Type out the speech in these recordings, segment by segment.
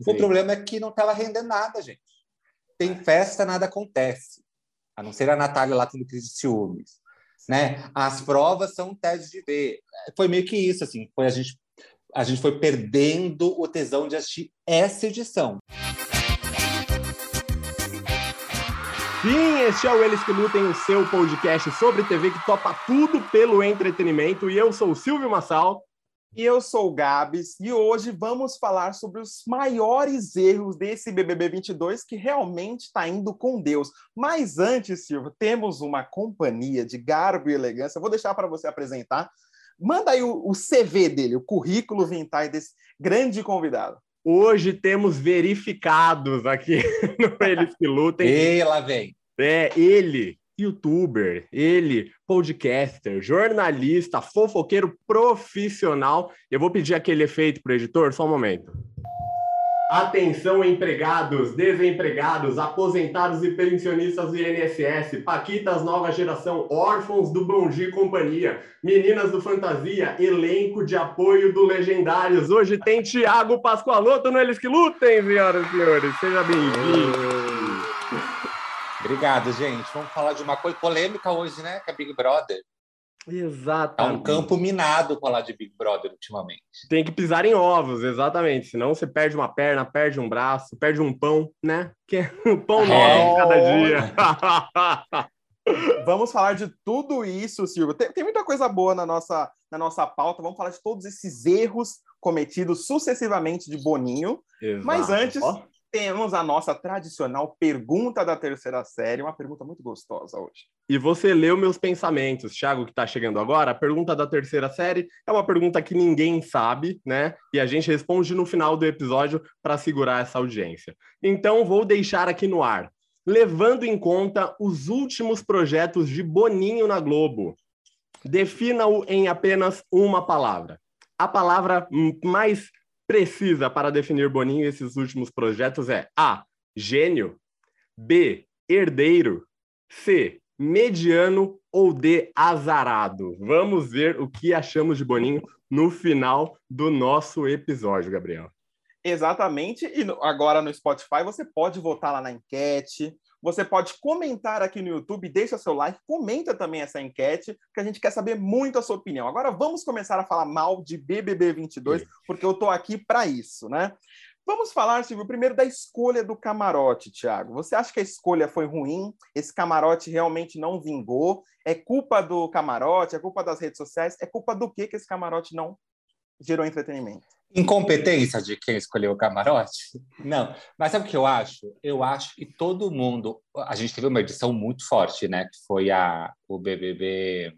Sim. O problema é que não estava rendendo nada, gente. Tem festa, nada acontece. A não ser a Natália lá tendo crise de ciúmes. Né? As provas são um teste de ver. Foi meio que isso, assim. Foi a gente, a gente foi perdendo o tesão de assistir essa edição. Sim, este é o Eles que Lutem, o seu podcast sobre TV que topa tudo pelo entretenimento. E eu sou o Silvio Massal. E eu sou o Gabs. E hoje vamos falar sobre os maiores erros desse BBB 22 que realmente está indo com Deus. Mas antes, Silvio, temos uma companhia de garbo e elegância. Eu vou deixar para você apresentar. Manda aí o, o CV dele, o currículo vitae desse grande convidado. Hoje temos verificados aqui no Eles que Lutem. E lá vem. É, ele, youtuber, ele, podcaster, jornalista, fofoqueiro profissional. Eu vou pedir aquele efeito para o editor, só um momento. Atenção, empregados, desempregados, aposentados e pensionistas do INSS, Paquitas Nova Geração, órfãos do Bom e Companhia, meninas do Fantasia, elenco de apoio do Legendários. Hoje tem Tiago Pascoaloto no Eles que Lutem, senhoras e senhores. Seja bem-vindo. Obrigado, gente. Vamos falar de uma coisa polêmica hoje, né? Que é Big Brother. Exatamente. É um campo minado falar de Big Brother ultimamente. Tem que pisar em ovos, exatamente. Senão você perde uma perna, perde um braço, perde um pão, né? Que é um pão novo é. cada dia. Vamos falar de tudo isso, Silvio. Tem, tem, muita coisa boa na nossa, na nossa pauta. Vamos falar de todos esses erros cometidos sucessivamente de Boninho. Exato. Mas antes, temos a nossa tradicional pergunta da terceira série, uma pergunta muito gostosa hoje. E você leu meus pensamentos, Thiago, que está chegando agora. A pergunta da terceira série é uma pergunta que ninguém sabe, né? E a gente responde no final do episódio para segurar essa audiência. Então, vou deixar aqui no ar. Levando em conta os últimos projetos de Boninho na Globo, defina-o em apenas uma palavra. A palavra mais precisa para definir Boninho e esses últimos projetos é A. Gênio, B. Herdeiro, C. Mediano ou D. Azarado. Vamos ver o que achamos de Boninho no final do nosso episódio, Gabriel. Exatamente. E agora no Spotify você pode votar lá na enquete. Você pode comentar aqui no YouTube, deixa seu like, comenta também essa enquete, que a gente quer saber muito a sua opinião. Agora vamos começar a falar mal de BBB 22, porque eu estou aqui para isso, né? Vamos falar, Silvio, primeiro da escolha do camarote, Thiago. Você acha que a escolha foi ruim? Esse camarote realmente não vingou? É culpa do camarote? É culpa das redes sociais? É culpa do que que esse camarote não gerou entretenimento? Incompetência de quem escolheu o camarote? Não. Mas sabe o que eu acho? Eu acho que todo mundo. A gente teve uma edição muito forte, né? Que foi a, o BBB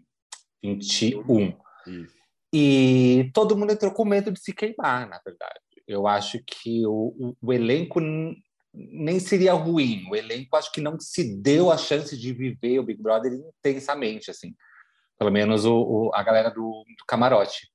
21. Isso. E todo mundo entrou com medo de se queimar, na verdade. Eu acho que o, o, o elenco nem seria ruim. O elenco acho que não se deu a chance de viver o Big Brother intensamente, assim. Pelo menos o, o a galera do, do camarote.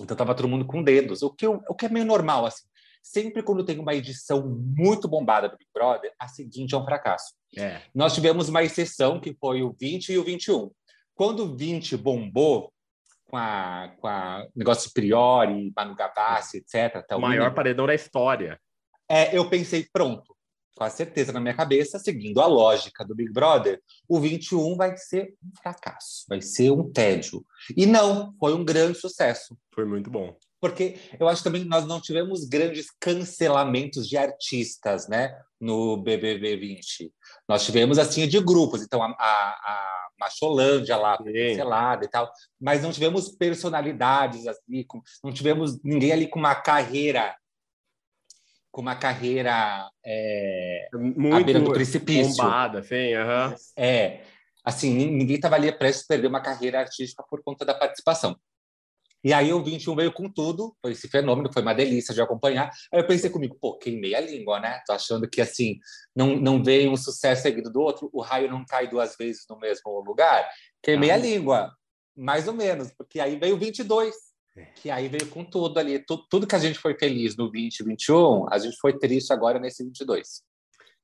Então tava todo mundo com dedos, o que, o que é meio normal, assim. Sempre quando tem uma edição muito bombada do Big Brother, a seguinte é um fracasso. É. Nós tivemos uma exceção, que foi o 20 e o 21. Quando o 20 bombou, com a, com a negócio Priori, Manu Gavassi, etc. o maior paredão da história. É, eu pensei, pronto, com a certeza na minha cabeça, seguindo a lógica do Big Brother, o 21 vai ser um fracasso, vai ser um tédio. E não, foi um grande sucesso. Foi muito bom. Porque eu acho também que nós não tivemos grandes cancelamentos de artistas, né, no BBB 20. Nós tivemos, assim, de grupos. Então, a, a, a Macholândia lá, cancelada e tal. Mas não tivemos personalidades, assim, não tivemos ninguém ali com uma carreira com uma carreira é, muito à beira do precipício. Bombada, sim, uhum. É, assim, ninguém estava ali prestes a perder uma carreira artística por conta da participação. E aí o 21 veio com tudo, foi esse fenômeno, foi uma delícia de acompanhar. Aí eu pensei comigo, pô, queimei a língua, né? Tô achando que, assim, não, não veio um sucesso seguido do outro, o raio não cai duas vezes no mesmo lugar. Queimei ah. a língua, mais ou menos, porque aí veio o 22 que aí veio com tudo ali. Tudo, tudo que a gente foi feliz no 2021, a gente foi triste agora nesse 22.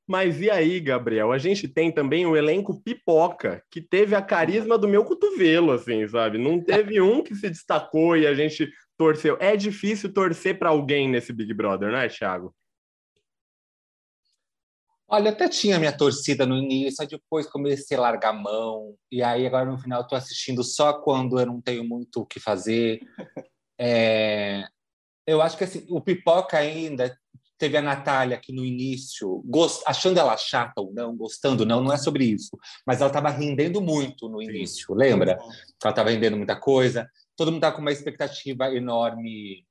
Mas e aí, Gabriel? A gente tem também o elenco pipoca, que teve a carisma do meu cotovelo, assim, sabe? Não teve um que se destacou e a gente torceu. É difícil torcer para alguém nesse Big Brother, né, Thiago? Olha, até tinha minha torcida no início, depois comecei a largar a mão, e aí agora no final estou assistindo só quando eu não tenho muito o que fazer. É... Eu acho que assim, o Pipoca ainda teve a Natália que no início, gost... achando ela chata ou não, gostando não, não é sobre isso, mas ela estava rendendo muito no início, Sim. lembra? Ela estava rendendo muita coisa, todo mundo estava com uma expectativa enorme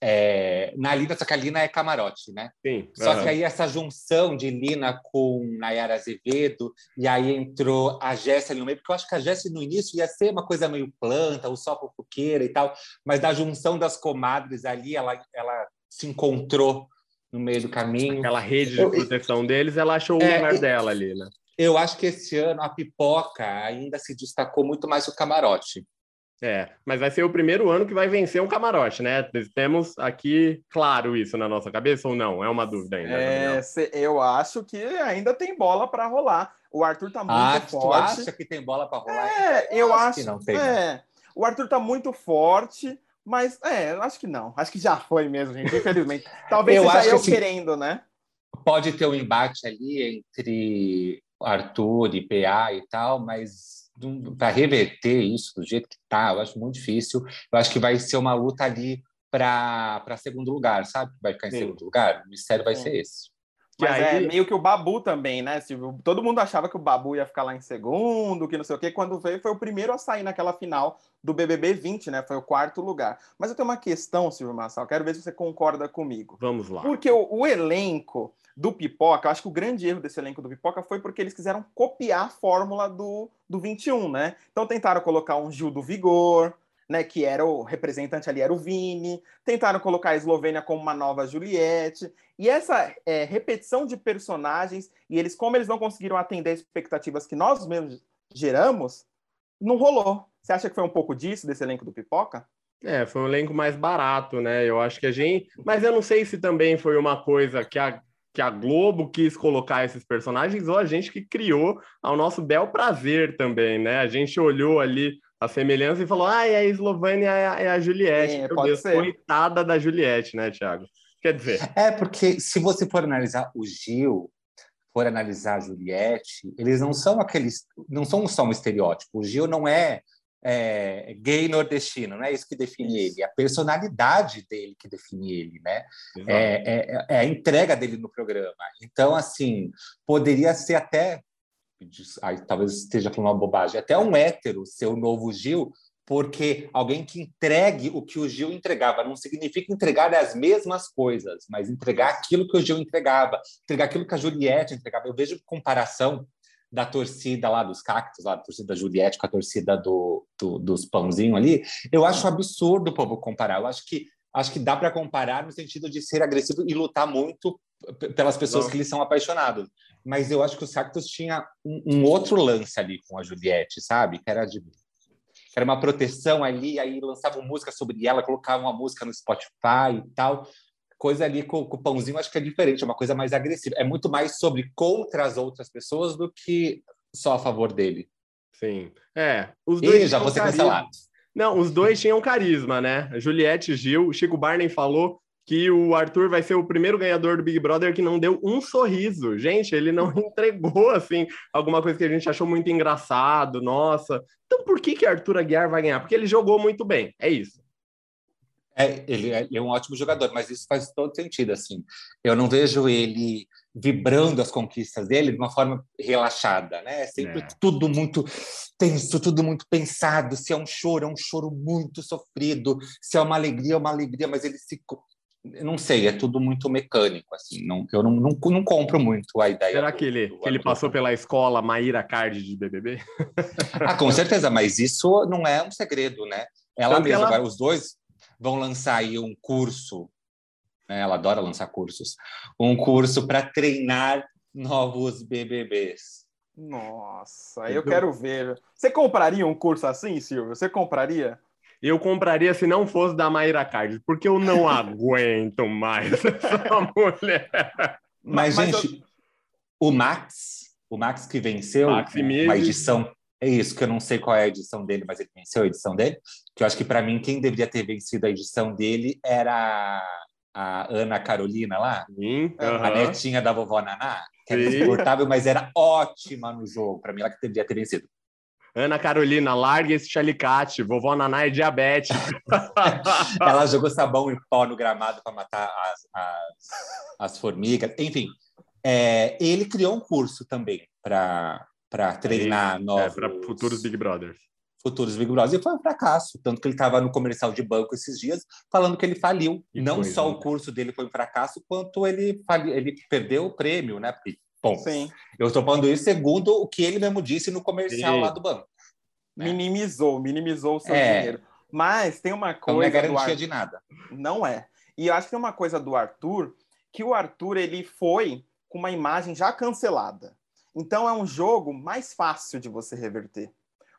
é, na Lina, só que a Lina é camarote, né? Sim. Só uhum. que aí essa junção de Lina com Nayara Azevedo, e aí entrou a Jéssica no meio, porque eu acho que a Jéssica no início ia ser uma coisa meio planta, ou só fofoqueira e tal, mas da junção das comadres ali, ela, ela se encontrou no meio do caminho. Aquela rede de proteção deles, ela achou o é, lugar dela ali, né? Eu acho que esse ano a pipoca ainda se destacou muito mais o camarote. É, mas vai ser o primeiro ano que vai vencer um camarote, né? Temos aqui claro isso na nossa cabeça ou não? É uma dúvida ainda. É, eu acho que ainda tem bola para rolar. O Arthur tá muito ah, forte. Tu acha que tem bola para rolar? É, eu, eu acho, acho, que não tem. É, o Arthur tá muito forte, mas é, eu acho que não. Acho que já foi mesmo, gente. Infelizmente. Talvez eu seja acho eu que, querendo, né? Pode ter um embate ali entre Arthur e PA e tal, mas para reverter isso do jeito que está, eu acho muito difícil. Eu acho que vai ser uma luta ali para segundo lugar, sabe? Vai ficar em Sim. segundo lugar. O mistério vai Sim. ser esse. Mas aí... é meio que o Babu também, né, Silvio? Todo mundo achava que o Babu ia ficar lá em segundo, que não sei o quê. Quando veio, foi o primeiro a sair naquela final do BBB 20, né? Foi o quarto lugar. Mas eu tenho uma questão, Silvio Massal, quero ver se você concorda comigo. Vamos lá. Porque o, o elenco do Pipoca, eu acho que o grande erro desse elenco do Pipoca foi porque eles quiseram copiar a fórmula do, do 21, né? Então tentaram colocar um Gil do Vigor, né, que era o representante ali, era o Vini, tentaram colocar a Eslovênia como uma nova Juliette, e essa é, repetição de personagens, e eles, como eles não conseguiram atender as expectativas que nós mesmos geramos, não rolou. Você acha que foi um pouco disso, desse elenco do Pipoca? É, foi um elenco mais barato, né? Eu acho que a gente. Mas eu não sei se também foi uma coisa que a que a Globo quis colocar esses personagens ou a gente que criou ao nosso bel prazer também, né? A gente olhou ali a semelhança e falou: ah, é a Eslovânia é a, é Juliette. É, pode Deus, ser. Coitada da Juliette, né, Thiago? Quer dizer. É, porque se você for analisar o Gil, for analisar a Juliette, eles não são aqueles. não são só um estereótipo. O Gil não é é, gay nordestino, não é isso que define isso. ele, é a personalidade dele que define ele, né? É, é, é, a entrega dele no programa. Então, assim, poderia ser até, aí, talvez esteja falando uma bobagem, até um hétero ser o novo Gil, porque alguém que entregue o que o Gil entregava não significa entregar as mesmas coisas, mas entregar aquilo que o Gil entregava, entregar aquilo que a Juliette entregava. Eu vejo comparação da torcida lá dos cactos, lá da torcida da Juliette com a torcida do, do dos pãozinho ali, eu acho absurdo o povo comparar. Eu acho que acho que dá para comparar no sentido de ser agressivo e lutar muito pelas pessoas Não. que eles são apaixonados. Mas eu acho que o Cactus tinha um, um, outro lance ali com a Juliette, sabe? Que era de era uma proteção ali, aí lançavam música sobre ela, colocavam uma música no Spotify e tal coisa ali com, com, o pãozinho acho que é diferente, é uma coisa mais agressiva. É muito mais sobre contra as outras pessoas do que só a favor dele. Sim. É. Os dois e já ser cancelado. Não, os dois tinham carisma, né? Juliette Gil. O Chico Barney falou que o Arthur vai ser o primeiro ganhador do Big Brother que não deu um sorriso. Gente, ele não entregou, assim, alguma coisa que a gente achou muito engraçado, nossa. Então por que que Arthur Aguiar vai ganhar? Porque ele jogou muito bem, é isso. É, ele, é, ele é um ótimo jogador, mas isso faz todo sentido, assim. Eu não vejo ele vibrando as conquistas dele de uma forma relaxada, né? É sempre é. tudo muito tenso, tudo muito pensado. Se é um choro, é um choro muito sofrido. Se é uma alegria, é uma alegria, mas ele se não sei, é tudo muito mecânico, assim, não, eu não, não, não compro muito a ideia. Será do, que ele, do, que ele passou pela escola Maíra Card de BBB? ah, com certeza, mas isso não é um segredo, né? Ela mesma, ela... Os dois, vão lançar aí um curso, né? ela adora lançar cursos, um curso para treinar novos BBBs. Nossa, eu quero ver. Você compraria um curso assim, Silvio? Você compraria? Eu compraria se não fosse da Mayra Card, porque eu não aguento mais essa mulher. Mas, mas gente, eu... o Max, o Max que venceu Max uma edição é isso, que eu não sei qual é a edição dele, mas ele venceu a edição dele. Que eu acho que, para mim, quem deveria ter vencido a edição dele era a Ana Carolina lá, a netinha da vovó Naná, que era insuportável, mas era ótima no jogo. Para mim, ela que deveria ter vencido. Ana Carolina, larga esse chalicate. Vovó Naná é diabética. Ela jogou sabão e pó no gramado para matar as, as, as formigas. Enfim, é, ele criou um curso também para treinar é, novos para futuros Big Brothers. futuros Big Brothers. E foi um fracasso. Tanto que ele estava no comercial de banco esses dias falando que ele faliu. Que Não coisa, só né? o curso dele foi um fracasso, quanto ele, faliu, ele perdeu o prêmio, né? Porque, bom, Sim. eu estou falando isso segundo o que ele mesmo disse no comercial Sim. lá do banco. É. Minimizou, minimizou o seu É. dinheiro. Mas tem uma Então não é coisa garantia Ar- de nada. Não é. E eu acho que tem uma coisa do Arthur, que o Arthur ele foi com uma imagem já cancelada. Então é um jogo mais fácil de você reverter.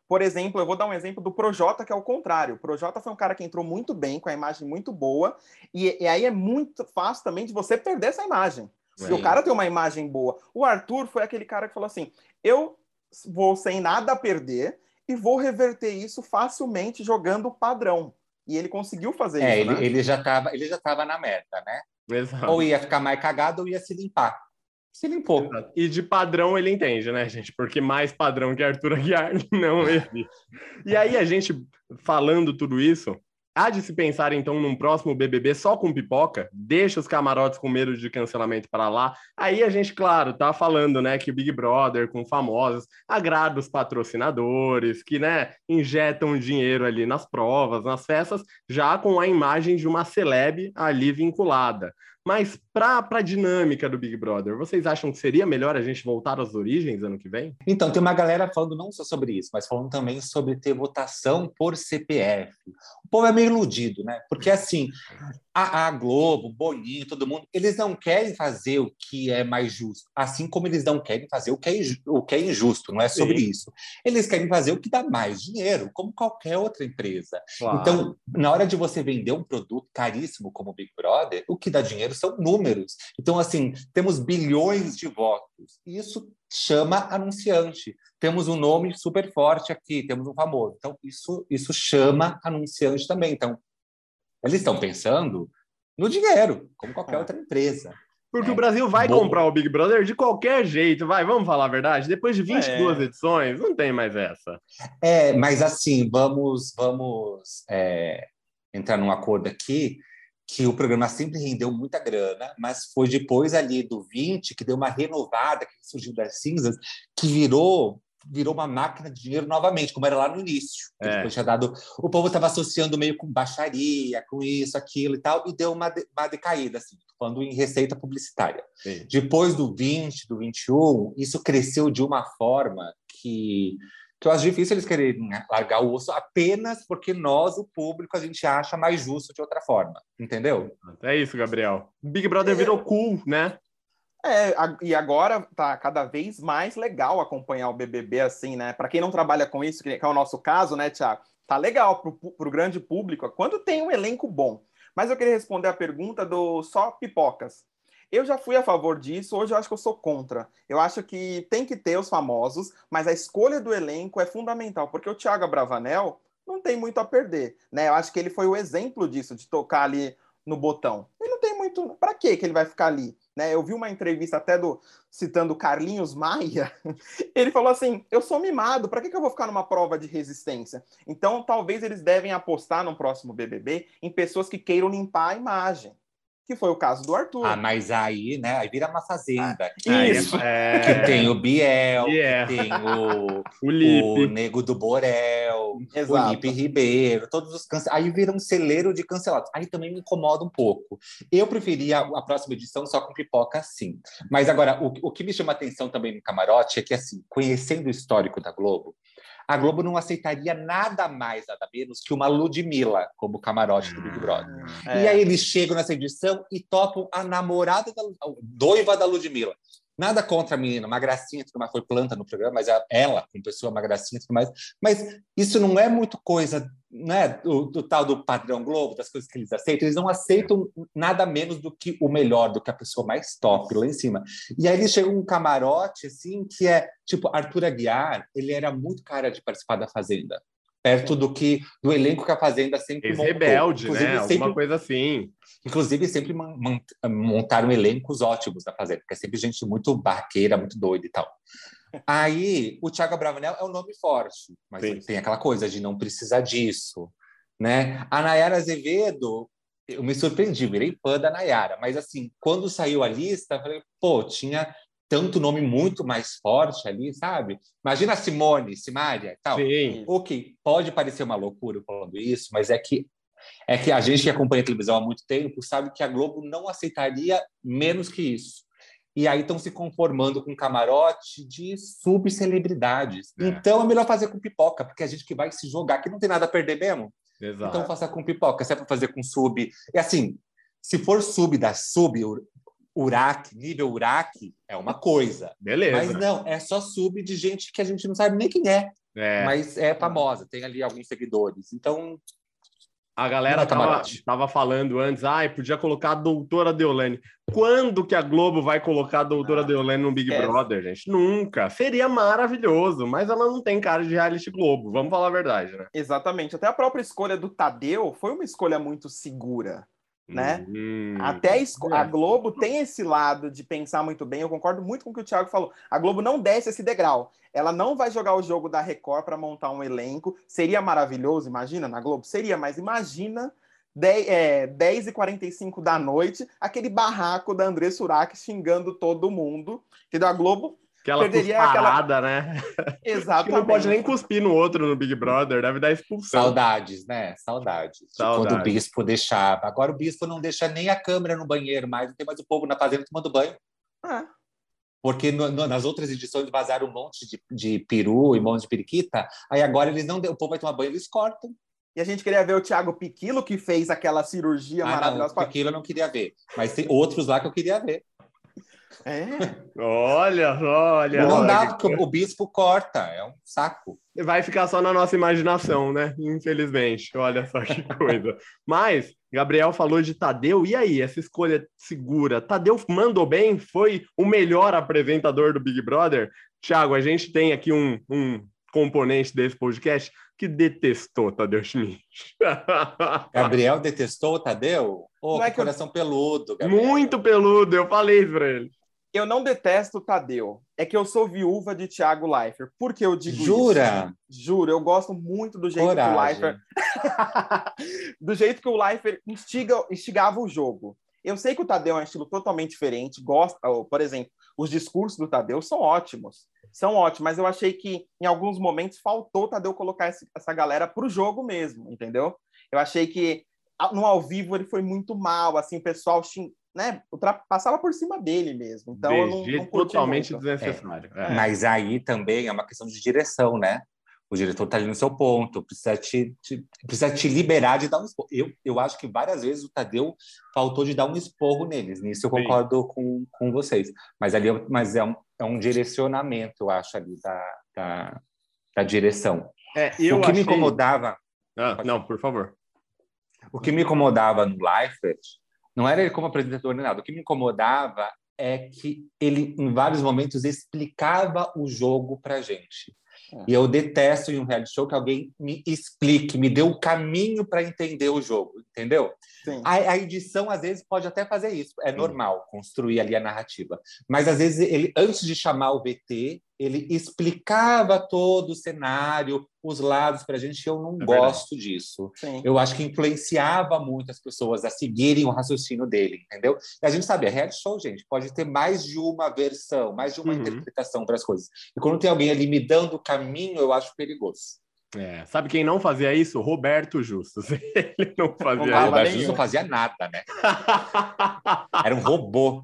Por exemplo, eu vou dar um exemplo do Projota, que é o contrário. O Projota foi um cara que entrou muito bem, com a imagem muito boa, e, e aí é muito fácil também de você perder essa imagem. Se o cara tem uma imagem boa. O Arthur foi aquele cara que falou assim: eu vou sem nada a perder e vou reverter isso facilmente jogando padrão. E ele conseguiu fazer É, isso. ele, né? ele já estava ele já tava na meta, né? Exato. Ou ia ficar mais cagado ou ia se limpar. Se limpou. Exato. E de padrão ele entende, né, gente? Porque mais padrão que Arthur Aguiar não existe. E aí, a gente falando tudo isso, há de se pensar então num próximo BBB só com pipoca? Deixa os camarotes com medo de cancelamento para lá. Aí a gente, claro, tá falando, né, que Big Brother com famosos agrada os patrocinadores, que, né, injetam dinheiro ali nas provas, nas festas, já com a imagem de uma celeb ali vinculada. Mas para a dinâmica do Big Brother, vocês acham que seria melhor a gente voltar às origens ano que vem? Então, tem uma galera falando não só sobre isso, mas falando também sobre ter votação por CPF. O povo é meio iludido, né? Porque, assim, a, a Globo, o Boninho, todo mundo, eles não querem fazer o que é mais justo, assim como eles não querem fazer o que é, o que é injusto, não é sobre Sim. isso. Eles querem fazer o que dá mais dinheiro, como qualquer outra empresa. Claro. Então, na hora de você vender um produto caríssimo como o Big Brother, o que dá dinheiro são números. Então, assim, temos bilhões de votos. Isso chama anunciante. Temos um nome super forte aqui, temos um famoso. Então, isso, isso chama anunciante também. Então, eles estão pensando no dinheiro, como qualquer É. outra empresa. Porque É. o Brasil vai comprar o Big Brother de qualquer jeito, vai, vamos falar a verdade? Depois de 22 É. edições, não tem mais essa. É, mas assim, vamos, vamos é, entrar num acordo aqui que o programa sempre rendeu muita grana, mas foi depois ali do 20 que deu uma renovada, que surgiu das cinzas, que virou virou uma máquina de dinheiro novamente, como era lá no início. É. depois tinha dado, o povo estava associando meio com baixaria, com isso, aquilo e tal, e deu uma, de- uma decaída, assim, falando em receita publicitária. Depois do 20, do 21, isso cresceu de uma forma que, que eu acho difícil eles quererem largar o osso apenas porque nós, o público, a gente acha mais justo de outra forma, entendeu? É isso, Gabriel. Big Brother virou cool, né? É, a- e agora tá cada vez mais legal acompanhar o BBB assim, né? Para quem não trabalha com isso, que é o nosso caso, né, Tiago? Tá legal pro, pro grande público quando tem um elenco bom. Mas eu queria responder a pergunta do só pipocas. Eu já fui a favor disso, hoje eu acho que eu sou contra. Eu acho que tem que ter os famosos, mas a escolha do elenco é fundamental, porque o Thiago Bravanel não tem muito a perder, né? Eu acho que ele foi o exemplo disso, de tocar ali no botão. Ele não tem muito. Para que ele vai ficar ali? Né? Eu vi uma entrevista até do citando Carlinhos Maia. Ele falou assim: eu sou mimado, para que, que eu vou ficar numa prova de resistência? Então, talvez eles devem apostar no próximo BBB em pessoas que queiram limpar a imagem, que foi o caso do Arthur. Ah, mas aí, né, aí vira uma fazenda. Isso. É, Que tem o Biel, Biel. que tem o, o o. Nego do Borel, o Exato. Lipe Ribeiro, todos os cance... Aí vira um celeiro de cancelados. Aí também me incomoda um pouco. Eu preferia a próxima edição só com pipoca, sim. Mas agora, o, o que me chama atenção também no camarote é que, assim, conhecendo o histórico da Globo, a Globo não aceitaria nada mais, nada menos que uma Ludmilla como camarote do Big Brother. É. E aí eles chegam nessa edição e topam a namorada da a doiva da Ludmilla. Nada contra a menina, uma gracinha, tudo mais, foi planta no programa, mas ela, como pessoa, uma gracinha e tudo mais. Mas isso não é muito coisa né, do, do tal do padrão Globo, das coisas que eles aceitam. Eles não aceitam nada menos do que o melhor, do que a pessoa mais top lá em cima. E aí eles chegam um camarote, assim, que é tipo Arthur Aguiar, ele era muito cara de participar da Fazenda. perto do que do elenco que a Fazenda sempre montou. Rebelde, inclusive, né? Sempre, Alguma coisa assim. Inclusive, sempre montaram elencos ótimos da Fazenda, porque é sempre gente muito barqueira, muito doida e tal. Aí, o Thiago Abravanel é um nome forte, mas Sim. tem aquela coisa de não precisar disso, né? A Nayara Azevedo, eu me surpreendi, virei fã da Nayara, mas assim, quando saiu a lista, eu falei, pô, tinha tanto nome muito mais forte ali, sabe? Imagina a Simone, Simária e tal. Sim. Ok, pode parecer uma loucura falando isso, mas é que é que a gente que acompanha a televisão há muito tempo sabe que a Globo não aceitaria menos que isso. E aí estão se conformando com camarote de subcelebridades. É. Então é melhor fazer com pipoca, porque a gente que vai se jogar, que não tem nada a perder mesmo. Exato. Então faça com pipoca. Se é para fazer com sub. É assim, se for sub da sub, Urac, nível Urac, é uma coisa. Beleza. Mas não, é só sub de gente que a gente não sabe nem quem é. é. Mas é famosa, tem ali alguns seguidores. Então, a galera tava, tava falando antes, ai, podia colocar a doutora Deolane. Quando que a Globo vai colocar a doutora ah, Deolane no Big Brother, gente? Nunca. Seria maravilhoso, mas ela não tem cara de reality Globo, vamos falar a verdade, né? Exatamente. Até a própria escolha do Tadeu foi uma escolha muito segura né? Hum, Até a, a, Globo tem esse lado de pensar muito bem. Eu concordo muito com o que o Thiago falou. A Globo não desce esse degrau. Ela não vai jogar o jogo da Record para montar um elenco. Seria maravilhoso, imagina, na Globo? Seria, mas imagina 10, é, 10 e 45 da noite, aquele barraco da André Surak xingando todo mundo. Entendeu? A Globo Aquela perderia aquela... né? Exatamente. não pode nem cuspir no outro no Big Brother, deve dar expulsão. Saudades, né? Saudades. Saudades. quando o bispo deixava. Agora o bispo não deixa nem a câmera no banheiro mais, não tem mais o povo na fazenda tomando banho. É. Porque no, no, nas outras edições vazaram um monte de, de peru e um monte de periquita, aí agora eles não o povo vai tomar banho, eles cortam. E a gente queria ver o Thiago Piquilo, que fez aquela cirurgia ah, maravilhosa. Não, o Piquilo eu não queria ver, mas tem outros lá que eu queria ver. É. Olha, olha. Não dá, porque o bispo corta, é um saco. Vai ficar só na nossa imaginação, né? Infelizmente. Olha só que coisa. Mas, Gabriel falou de Tadeu, e aí, essa escolha segura? Tadeu mandou bem? Foi o melhor apresentador do Big Brother? Tiago, a gente tem aqui um, um componente desse podcast que detestou Tadeu Schmidt. Gabriel detestou o Tadeu? Oh, é que coração eu... peludo. Gabriel. Muito peludo, eu falei pra ele. Eu não detesto o Tadeu. É que eu sou viúva de Thiago Leifert. Por que eu digo Jura? isso? Juro, eu gosto muito do jeito Coragem. que o Leifert... do jeito que o Leifert instiga, instigava o jogo. Eu sei que o Tadeu é um estilo totalmente diferente. Gosta, por exemplo, os discursos do Tadeu são ótimos. São ótimos, mas eu achei que em alguns momentos faltou o Tadeu colocar essa galera para o jogo mesmo, entendeu? Eu achei que no ao vivo ele foi muito mal, assim, o pessoal né, passava por cima dele mesmo. Então, eu não, não totalmente muito. desnecessário. É. É. Mas aí também é uma questão de direção, né? O diretor está ali no seu ponto, precisa te, te, precisa te liberar de dar um esporro. Eu, eu acho que várias vezes o Tadeu faltou de dar um esporro neles, nisso eu concordo com, com vocês. Mas ali mas é, um, é um direcionamento, eu acho, ali da, da, da direção. É, eu o que achei... me incomodava. Ah, não, por favor. O que me incomodava no Leifert não era ele como apresentador nem nada. O que me incomodava é que ele, em vários momentos, explicava o jogo para gente. É. E eu detesto em um reality show que alguém me explique, me dê o caminho para entender o jogo, entendeu? A, a, edição, às vezes, pode até fazer isso, é Sim. normal construir ali a narrativa. Mas, às vezes, ele, antes de chamar o VT, ele explicava todo o cenário, os lados para a gente, eu não é gosto verdade. disso. Sim. Eu acho que influenciava muito as pessoas a seguirem o raciocínio dele, entendeu? E a gente sabe, a reality show, gente, pode ter mais de uma versão, mais de uma uhum. interpretação para as coisas. E quando tem alguém ali me dando o caminho, eu acho perigoso. É, sabe quem não fazia isso? Roberto Justus. Ele não fazia isso. Roberto Justus não fazia nada, né? Era um robô.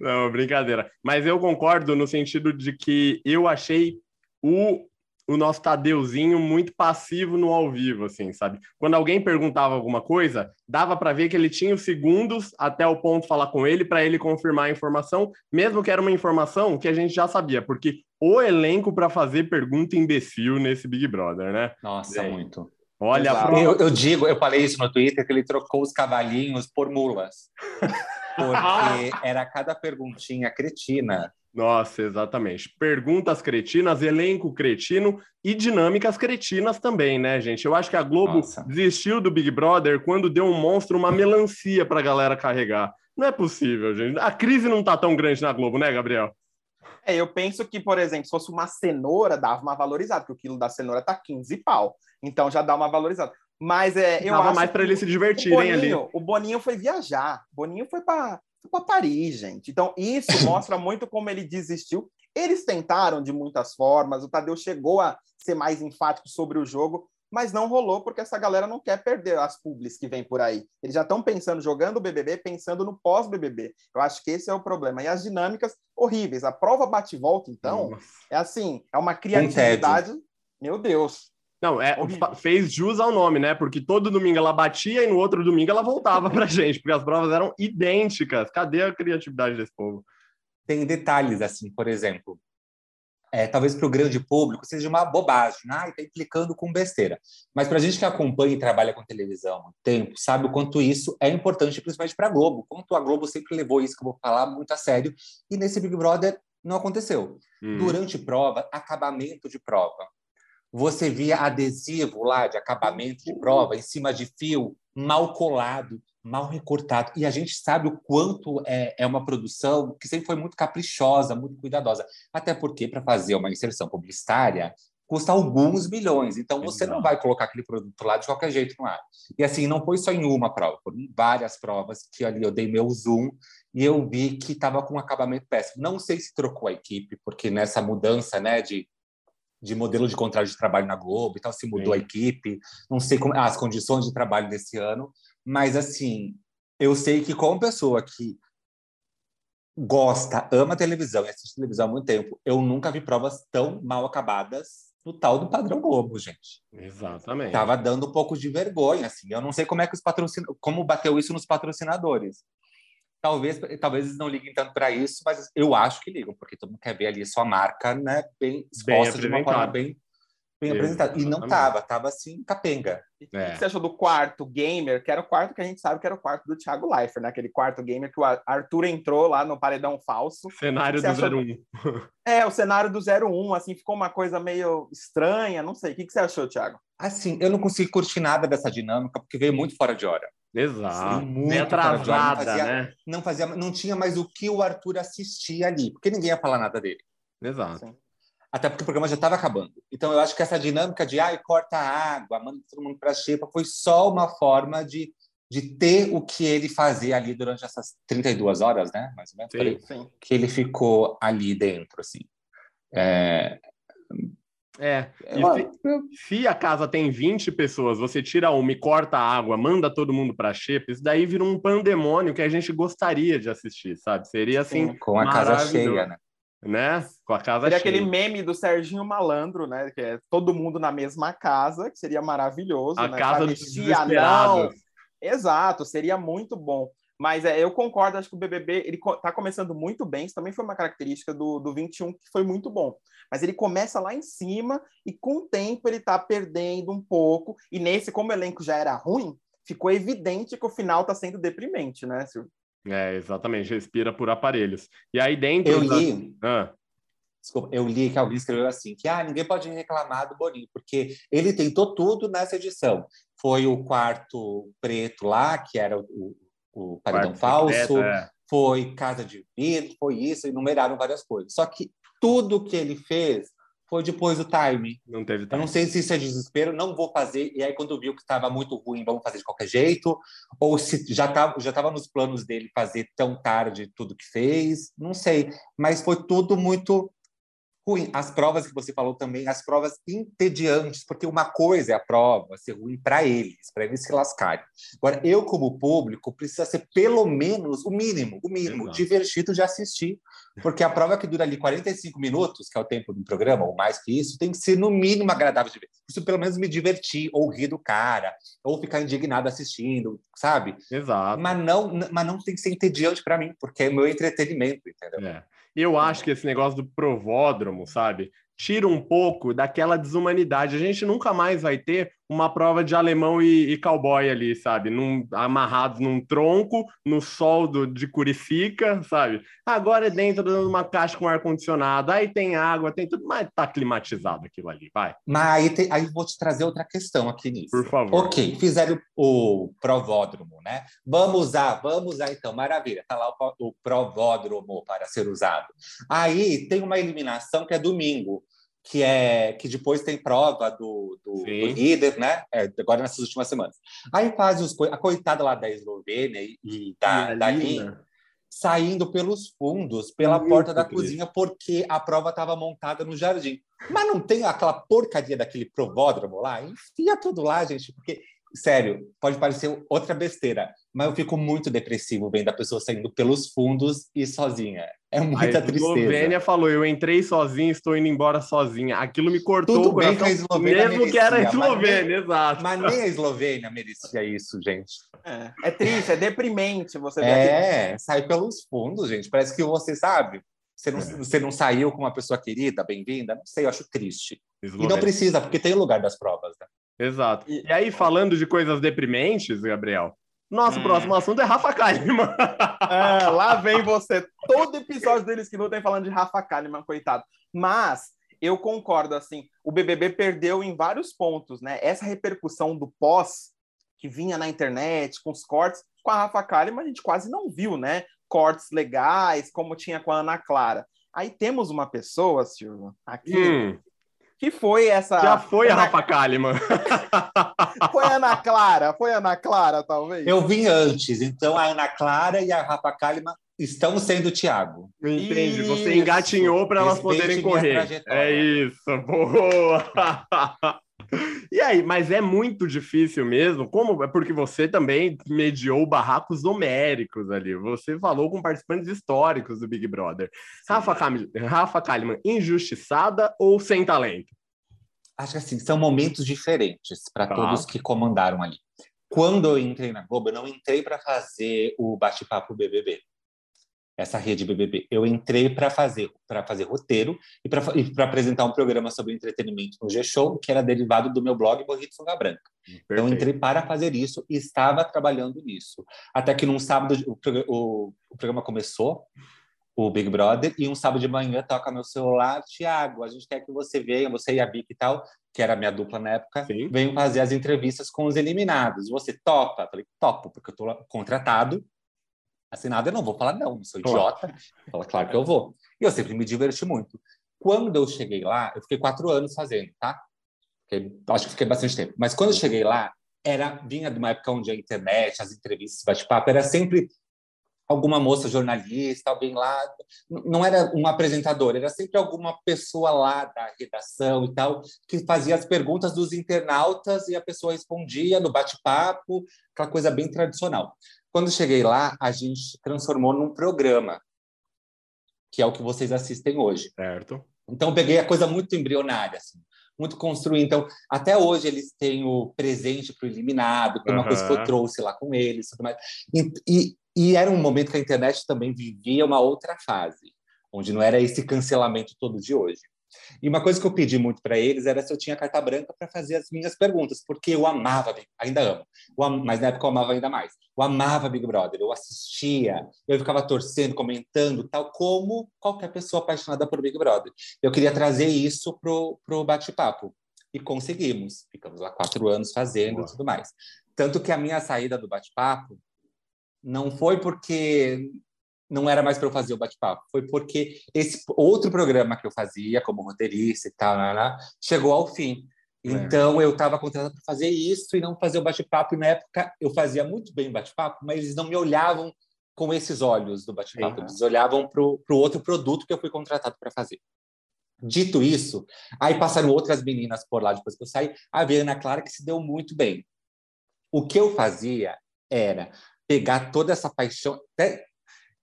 Não, brincadeira. Mas eu concordo no sentido de que eu achei o, o nosso Tadeuzinho muito passivo no ao vivo, assim, sabe? Quando alguém perguntava alguma coisa, dava para ver que ele tinha os segundos até o ponto falar com ele para ele confirmar a informação, mesmo que era uma informação que a gente já sabia, porque o elenco para fazer pergunta imbecil nesse Big Brother, né? Nossa, muito. Olha, eu, eu, digo, eu falei isso no Twitter, que ele trocou os cavalinhos por mulas. Porque era cada perguntinha cretina. Nossa, exatamente. Perguntas cretinas, elenco cretino e dinâmicas cretinas também, né, gente? Eu acho que a Globo Nossa. desistiu do Big Brother quando deu um monstro, uma melancia para a galera carregar. Não é possível, gente. A crise não tá tão grande na Globo, né, Gabriel? É, eu penso que, por exemplo, se fosse uma cenoura, dava uma valorizada, porque o quilo da cenoura tá 15 pau. Então já dá uma valorizada. Mas é, eu Dava mais para eles se divertirem ali. O Boninho foi viajar. O Boninho foi para Paris, gente. Então isso mostra muito como ele desistiu. Eles tentaram de muitas formas. O Tadeu chegou a ser mais enfático sobre o jogo, mas não rolou porque essa galera não quer perder as publis que vem por aí. Eles já estão pensando, jogando o BBB, pensando no pós-BBB. Eu acho que esse é o problema. E as dinâmicas horríveis. A prova bate-volta, então, Nossa. é assim, é uma criatividade. Meu Deus. Não, é, fez jus ao nome, né? Porque todo domingo ela batia e no outro domingo ela voltava pra gente, porque as provas eram idênticas. Cadê a criatividade desse povo? Tem detalhes, assim, por exemplo, é, talvez para o grande público seja uma bobagem, ah, está implicando com besteira. Mas para a gente que acompanha e trabalha com televisão há muito tempo, sabe o quanto isso é importante, principalmente para a Globo. Quanto a Globo sempre levou isso que eu vou falar muito a sério, e nesse Big Brother não aconteceu. Hum. Durante prova, acabamento de prova você via adesivo lá de acabamento de prova em cima de fio, mal colado, mal recortado. E a gente sabe o quanto é, é uma produção que sempre foi muito caprichosa, muito cuidadosa. Até porque, para fazer uma inserção publicitária, custa alguns milhões. Então, você não vai colocar aquele produto lá de qualquer jeito no ar. E assim, não foi só em uma prova, foram várias provas que ali eu dei meu zoom e eu vi que estava com um acabamento péssimo. Não sei se trocou a equipe, porque nessa mudança né, de de modelo de contrato de trabalho na Globo e tal, se mudou Sim. a equipe, não sei como as condições de trabalho desse ano, mas assim, eu sei que como pessoa que gosta, ama televisão e assiste televisão há muito tempo, eu nunca vi provas tão mal acabadas no tal do padrão Globo, gente. Exatamente. Tava dando um pouco de vergonha, assim. Eu não sei como é que os patrocinadores, como bateu isso nos patrocinadores. Talvez, talvez eles não liguem tanto para isso, mas eu acho que ligam, porque todo mundo quer ver ali sua marca né, bem exposta bem de uma forma bem, bem apresentada. E não tava, tava assim, capenga. É. O que você achou do quarto gamer, que era o quarto que a gente sabe que era o quarto do Thiago Leifert, né? Aquele quarto gamer que o Arthur entrou lá no paredão falso. Cenário do achou... 01. É, o cenário do 01, assim, ficou uma coisa meio estranha, não sei. O que, que você achou, Thiago? Assim, eu não consegui curtir nada dessa dinâmica, porque veio muito fora de hora. Exato. Muito atrasada, não fazia, né? Não, fazia, não tinha mais o que o Arthur assistia ali, porque ninguém ia falar nada dele. Exato. Sim. Até porque o programa já estava acabando. Então, eu acho que essa dinâmica de ai, corta a água, manda todo mundo para a xepa, foi só uma forma de, de ter o que ele fazia ali durante essas 32 horas, né? Mais ou menos. Sim, sim. Que ele ficou ali dentro, assim. É, é. é se, se, a casa tem 20 pessoas, você tira uma e corta a água, manda todo mundo para Xepa, isso daí vira um pandemônio que a gente gostaria de assistir, sabe? Seria assim. Sim, com a casa cheia, né? Né? Com a casa seria cheia. aquele meme do Serginho Malandro, né? Que é todo mundo na mesma casa, que seria maravilhoso. A né? casa dos desesperados. Exato, seria muito bom. Mas é, eu concordo, acho que o BBB ele está começando muito bem. Isso também foi uma característica do, do 21 que foi muito bom. Mas ele começa lá em cima e com o tempo ele está perdendo um pouco. E nesse, como o elenco já era ruim, ficou evidente que o final está sendo deprimente, né, Silvio? É, exatamente. Respira por aparelhos. E aí dentro. Eu li. Da... Ah. Desculpa, eu li que alguém escreveu assim: que ah, ninguém pode reclamar do Boninho, porque ele tentou tudo nessa edição. Foi o quarto preto lá, que era o o paredão falso, secreto, é. foi casa de vidro, foi isso, enumeraram várias coisas. Só que tudo que ele fez foi depois do time. Não teve time. Eu não sei se isso é desespero, não vou fazer. E aí, quando viu que estava muito ruim, vamos fazer de qualquer jeito. Ou se já estava já tava nos planos dele fazer tão tarde tudo que fez, não sei. Mas foi tudo muito ruim. As provas que você falou também, as provas entediantes, porque uma coisa é a prova ser ruim para eles, para eles se lascarem. Agora, eu, como público, precisa ser pelo menos o mínimo, o mínimo, Exato. divertido de assistir, porque a prova que dura ali 45 minutos, que é o tempo do programa, ou mais que isso, tem que ser no mínimo agradável de ver. Isso pelo menos me divertir, ou rir do cara, ou ficar indignado assistindo, sabe? Exato. Mas não, mas não tem que ser entediante para mim, porque é meu entretenimento, entendeu? É. Eu acho que esse negócio do provódromo, sabe? Tira um pouco daquela desumanidade. A gente nunca mais vai ter uma prova de alemão e, e cowboy ali, sabe? Num, amarrados num tronco, no sol do, de Curicica, sabe? Agora é dentro de uma caixa com ar-condicionado, aí tem água, tem tudo, mas tá climatizado aquilo ali, vai. Mas aí, aí vou te trazer outra questão aqui nisso. Por favor. Ok, fizeram o, o provódromo, né? Vamos usar, vamos usar então, maravilha, tá lá o, o provódromo para ser usado. Aí tem uma eliminação que é domingo que é que depois tem prova do, do, do líder, né? É, agora nessas últimas semanas. Aí faz os, a coitada lá da Eslovênia e, e da, e da Lina saindo pelos fundos, pela Muito porta da cozinha, porque a prova estava montada no jardim. Mas não tem aquela porcaria daquele provódromo lá? Enfia tudo lá, gente, porque sério, pode parecer outra besteira, mas eu fico muito depressivo vendo a pessoa saindo pelos fundos e sozinha. É muita a tristeza. A Eslovênia falou: eu entrei sozinha, estou indo embora sozinha. Aquilo me cortou Tudo o coração, bem que a Eslovênia mesmo merecia, que era a Eslovênia, mas nem, exato. Mas nem a Eslovênia merecia isso, gente. É, é triste, é deprimente você ver É, sai pelos fundos, gente. Parece que você sabe. Você não, é. você não saiu com uma pessoa querida, bem-vinda? Não sei, eu acho triste. Eslovênia. E não precisa, porque tem o lugar das provas, né? Exato. E, e aí, falando de coisas deprimentes, Gabriel, nosso hum. próximo assunto é Rafa Kalimann. É, lá vem você. Todo episódio deles que lutam falando de Rafa Kalimann, coitado. Mas eu concordo, assim, o BBB perdeu em vários pontos, né? Essa repercussão do pós, que vinha na internet, com os cortes, com a Rafa Kalimann a gente quase não viu, né? Cortes legais, como tinha com a Ana Clara. Aí temos uma pessoa, Silvio, aqui, hum que foi essa. Já foi Ana... a Rafa Kalimann. foi a Ana Clara, foi a Ana Clara, talvez. Eu vim antes, então a Ana Clara e a Rafa Kalimann estão sendo o Thiago. Entende? Você engatinhou para elas poderem correr. É isso, boa! E aí, mas é muito difícil mesmo? Como? É porque você também mediou barracos numéricos ali. Você falou com participantes históricos do Big Brother. Rafa, Cam... Rafa Kalimann, injustiçada ou sem talento? Acho que assim, são momentos diferentes para tá. todos que comandaram ali. Quando eu entrei na Globo, eu não entrei para fazer o bate-papo BBB essa rede BBB. Eu entrei para fazer para fazer roteiro e para apresentar um programa sobre entretenimento no G-Show, que era derivado do meu blog Morrito Sunga Branca. Perfeito. Então, entrei para fazer isso e estava trabalhando nisso. Até que num sábado o, o, o programa começou, o Big Brother, e um sábado de manhã toca meu celular, Tiago, a gente quer que você venha, você e a Vicky e tal, que era a minha dupla na época, Sim. venham fazer as entrevistas com os eliminados. Você topa? Eu falei, topo, porque eu estou contratado assinado, eu não vou falar não, não sou idiota. Fala, claro que eu vou. E eu sempre me diverti muito. Quando eu cheguei lá, eu fiquei quatro anos fazendo, tá? Fiquei, acho que fiquei bastante tempo. Mas quando eu cheguei lá, era vinha de uma época onde a internet, as entrevistas, bate-papo, era sempre alguma moça jornalista, alguém lá, não era um apresentador, era sempre alguma pessoa lá da redação e tal, que fazia as perguntas dos internautas e a pessoa respondia no bate-papo, aquela coisa bem tradicional. Quando cheguei lá, a gente transformou num programa, que é o que vocês assistem hoje. Certo. Então, peguei a coisa muito embrionária, assim, muito construída. Então, até hoje eles têm o presente para o eliminado, que é uma coisa que eu trouxe lá com eles. Tudo mais. E, e, e era um momento que a internet também vivia uma outra fase, onde não era esse cancelamento todo de hoje. E uma coisa que eu pedi muito para eles era se eu tinha carta branca para fazer as minhas perguntas, porque eu amava, ainda amo, mas na época eu amava ainda mais. Eu amava Big Brother, eu assistia, eu ficava torcendo, comentando, tal como qualquer pessoa apaixonada por Big Brother. Eu queria trazer isso pro pro bate-papo e conseguimos. Ficamos lá quatro anos fazendo e tudo mais. Tanto que a minha saída do bate-papo não foi porque não era mais para eu fazer o bate-papo, foi porque esse outro programa que eu fazia como roteirista e tal, lá, lá, chegou ao fim. É. Então eu estava contratado para fazer isso e não fazer o bate-papo. E na época eu fazia muito bem o bate-papo, mas eles não me olhavam com esses olhos do bate-papo, eles olhavam para o outro produto que eu fui contratado para fazer. Dito isso, aí passaram outras meninas por lá depois que eu saí, a Ana Clara que se deu muito bem. O que eu fazia era pegar toda essa paixão, até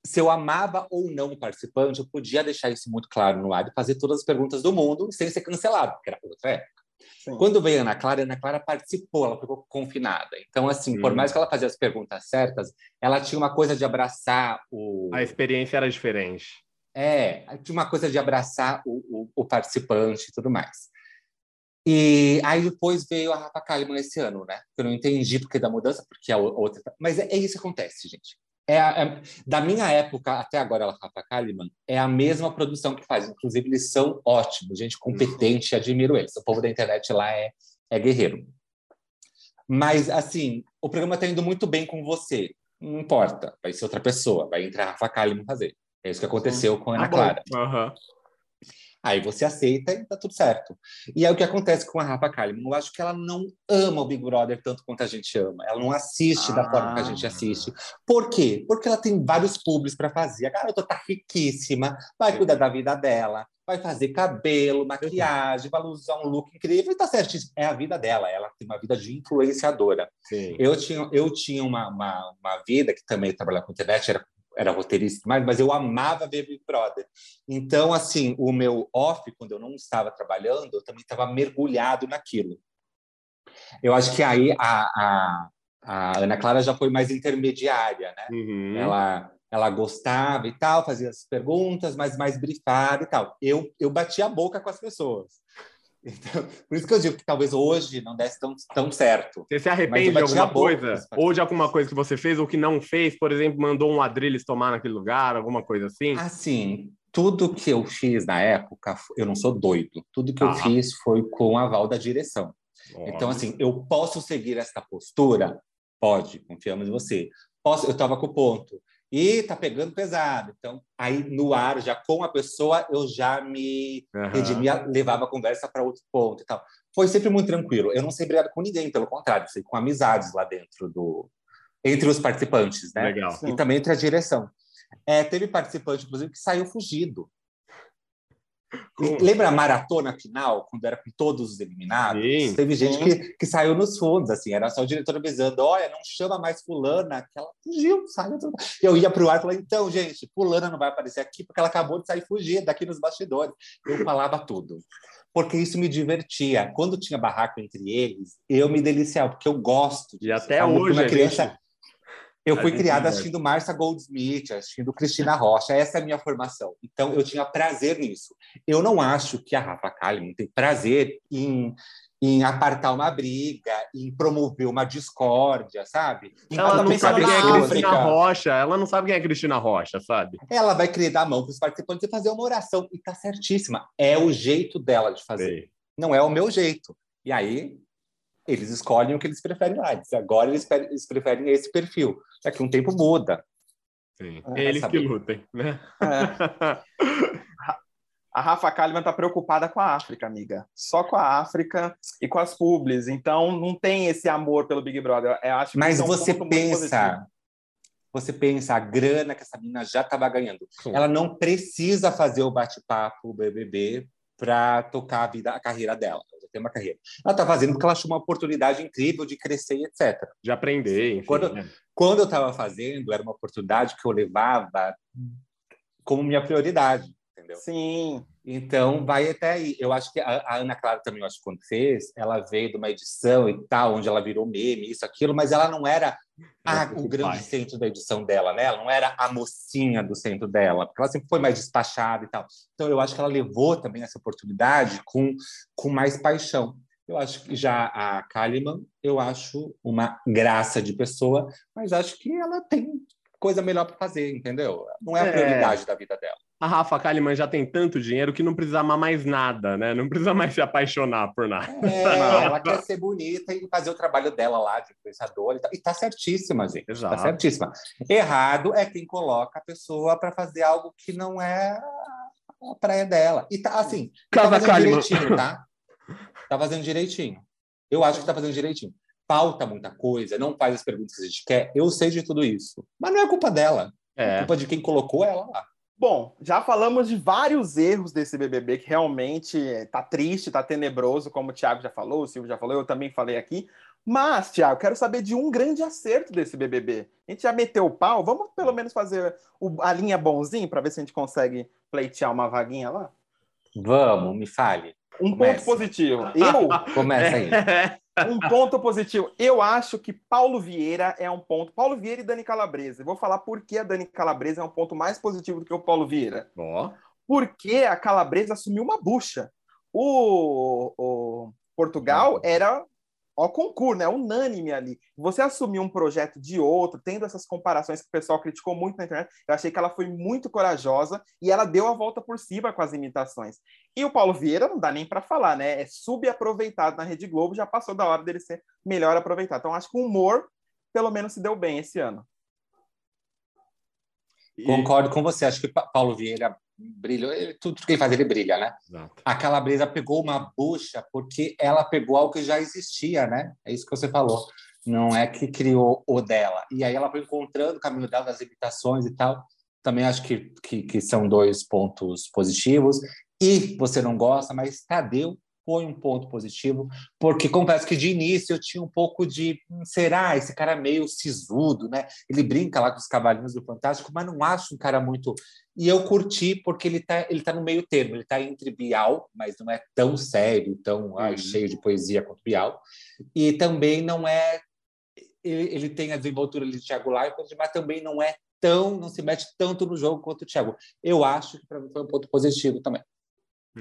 se eu amava ou não o participante, eu podia deixar isso muito claro no ar e fazer todas as perguntas do mundo sem ser cancelado, porque era outra época. Sim. Quando veio a Ana Clara, a Ana Clara participou, ela ficou confinada. Então, assim, hum. por mais que ela fazia as perguntas certas, ela tinha uma coisa de abraçar o. A experiência era diferente. É, tinha uma coisa de abraçar o, o, o participante e tudo mais. E aí depois veio a Rafa Kalimann esse ano, né? Eu não entendi porque da mudança, porque a outra. Mas é, é isso que acontece, gente. É, a, é, da minha época até agora, a Rafa Kalimann é a mesma produção que faz. Inclusive, eles são ótimos, gente competente, admiro eles. O povo da internet lá é, é guerreiro. Mas, assim, o programa está indo muito bem com você. Não importa, vai ser outra pessoa, vai entrar a Rafa Kalimann fazer. É isso que aconteceu com a Ana tá Clara. Uhum. Aí você aceita e tá tudo certo. E é o que acontece com a Rafa Kalimann. Eu acho que ela não ama o Big Brother tanto quanto a gente ama. Ela não assiste ah. da forma que a gente assiste. Por quê? Porque ela tem vários públicos para fazer. A garota tá riquíssima, vai cuidar da vida dela, vai fazer cabelo, maquiagem, vai usar um look incrível e tá certo. É a vida dela. Ela tem uma vida de influenciadora. Sim. Eu tinha, eu tinha uma, uma, uma vida que também trabalhava com internet, era era roteirista, mas, mas eu amava ver Big Brother. Então, assim, o meu off, quando eu não estava trabalhando, eu também estava mergulhado naquilo. Eu acho que aí a, a, a Ana Clara já foi mais intermediária, né? Uhum. Ela, ela gostava e tal, fazia as perguntas, mas mais brifada e tal. Eu, eu batia a boca com as pessoas. Então, por isso que eu digo que talvez hoje não desse tão, tão certo. Você se arrepende de alguma coisa? Ou de alguma coisa que você fez ou que não fez? Por exemplo, mandou um Adrilles tomar naquele lugar, alguma coisa assim? Assim, tudo que eu fiz na época, eu não sou doido. Tudo que ah. eu fiz foi com aval da direção. Oh. Então, assim, eu posso seguir essa postura? Pode, confiamos em você. Posso, eu estava com o ponto e tá pegando pesado. Então, aí no ar, já com a pessoa, eu já me uhum. redimia, levava a conversa para outro ponto e tal. Foi sempre muito tranquilo. Eu não sei brigar com ninguém, pelo contrário, sei com amizades lá dentro do entre os participantes, né? Legal. E também entre a direção. É, teve participante, inclusive, que saiu fugido. Lembra a maratona final, quando era com todos os eliminados? Sim, Teve gente que, que saiu nos fundos, assim, era só o diretor avisando: olha, não chama mais Fulana, que ela fugiu, saiu. Eu ia para o ar e falei: então, gente, Fulana não vai aparecer aqui porque ela acabou de sair fugir daqui nos bastidores. Eu falava tudo, porque isso me divertia. Quando tinha barraco entre eles, eu me deliciava, porque eu gosto. E até hoje, uma criança. Gente eu fui criada assistindo Marcia Goldsmith, assistindo Cristina Rocha, essa é a minha formação. Então, eu tinha prazer nisso. Eu não acho que a Rafa Kalimann tem prazer em, em apartar uma briga, em promover uma discórdia, sabe? Em ela não sabe quem é Cristina Rocha, ela não sabe quem é Cristina Rocha, sabe? Ela vai querer dar a mão para os participantes e fazer uma oração, e tá certíssima. É o jeito dela de fazer. Não é o meu jeito. E aí, eles escolhem o que eles preferem lá. Agora eles, eles preferem esse perfil. Daqui um tempo muda. Sim. É, eles que lutem, né? É. A Rafa Kalimann está preocupada com a África, amiga. Só com a África e com as publis. Então, não tem esse amor pelo Big Brother. Eu acho Mas é um você pensa... Você pensa a grana que essa menina já estava ganhando. Sim. Ela não precisa fazer o bate-papo, BBB, para tocar a vida, a carreira dela ter uma carreira. Ela está fazendo porque ela achou uma oportunidade incrível de crescer e etc. De aprender, enfim. Quando, né? quando eu estava fazendo, era uma oportunidade que eu levava como minha prioridade, entendeu? Sim. Então, vai até aí. Eu acho que a, a Ana Clara também, eu acho que quando fez, ela veio de uma edição e tal, onde ela virou meme, isso, aquilo, mas ela não era a, o grande pai. centro da edição dela, né? Ela não era a mocinha do centro dela, porque ela sempre foi mais despachada e tal. Então, eu acho que ela levou também essa oportunidade com, com mais paixão. Eu acho que já a Kalimann, eu acho uma graça de pessoa, mas acho que ela tem coisa melhor para fazer, entendeu? Não é a é. prioridade é. da vida dela a Rafa Kalimann já tem tanto dinheiro que não precisa amar mais nada, né? Não precisa mais se apaixonar por nada. É, ela quer ser bonita e fazer o trabalho dela lá de influenciadora. E tá, certíssima, gente. Tá Exato. Tá certíssima. Errado é quem coloca a pessoa para fazer algo que não é a praia dela. E tá assim, tá fazendo Kalimann. direitinho, tá? Tá fazendo direitinho. Eu acho que tá fazendo direitinho. Falta muita coisa, não faz as perguntas que a gente quer. Eu sei de tudo isso. Mas não é culpa dela. É, é culpa de quem colocou ela lá. Bom, já falamos de vários erros desse BBB que realmente tá triste, tá tenebroso, como o Thiago já falou, o Silvio já falou, eu também falei aqui. Mas, Thiago, quero saber de um grande acerto desse BBB. A gente já meteu o pau, vamos pelo menos fazer o, a linha bonzinho para ver se a gente consegue pleitear uma vaguinha lá? Vamos, me fale. Um Comece. ponto positivo. Eu? Começa aí. um ponto positivo. Eu acho que Paulo Vieira é um ponto. Paulo Vieira e Dani Calabresa. Eu vou falar por que a Dani Calabresa é um ponto mais positivo do que o Paulo Vieira. Oh. Porque a Calabresa assumiu uma bucha. O, o Portugal era ó concurso, né? Unânime ali. Você assumir um projeto de outro, tendo essas comparações que o pessoal criticou muito na internet, eu achei que ela foi muito corajosa e ela deu a volta por cima com as imitações. E o Paulo Vieira não dá nem para falar, né? É subaproveitado na Rede Globo, já passou da hora dele ser melhor aproveitado. Então acho que o humor pelo menos se deu bem esse ano. Concordo com você. Acho que Paulo Vieira brilhou. Tudo que ele faz, ele brilha, né? Exato. A Calabresa pegou uma bucha porque ela pegou algo que já existia, né? É isso que você falou. Não é que criou o dela. E aí ela foi encontrando o caminho dela das imitações e tal. Também acho que, que, que são dois pontos positivos. E você não gosta, mas Tadeu foi um ponto positivo, porque confesso que de início eu tinha um pouco de hum, será esse cara meio sisudo, né? Ele brinca lá com os cavalinhos do Fantástico, mas não acho um cara muito. E eu curti porque ele tá, ele tá no meio termo, ele tá entre Bial, mas não é tão sério, tão uhum. ai, cheio de poesia quanto Bial, e também não é. Ele, ele tem a desenvoltura de Thiago Leifert, mas também não é tão, não se mete tanto no jogo quanto o Thiago. Eu acho que para mim foi um ponto positivo também.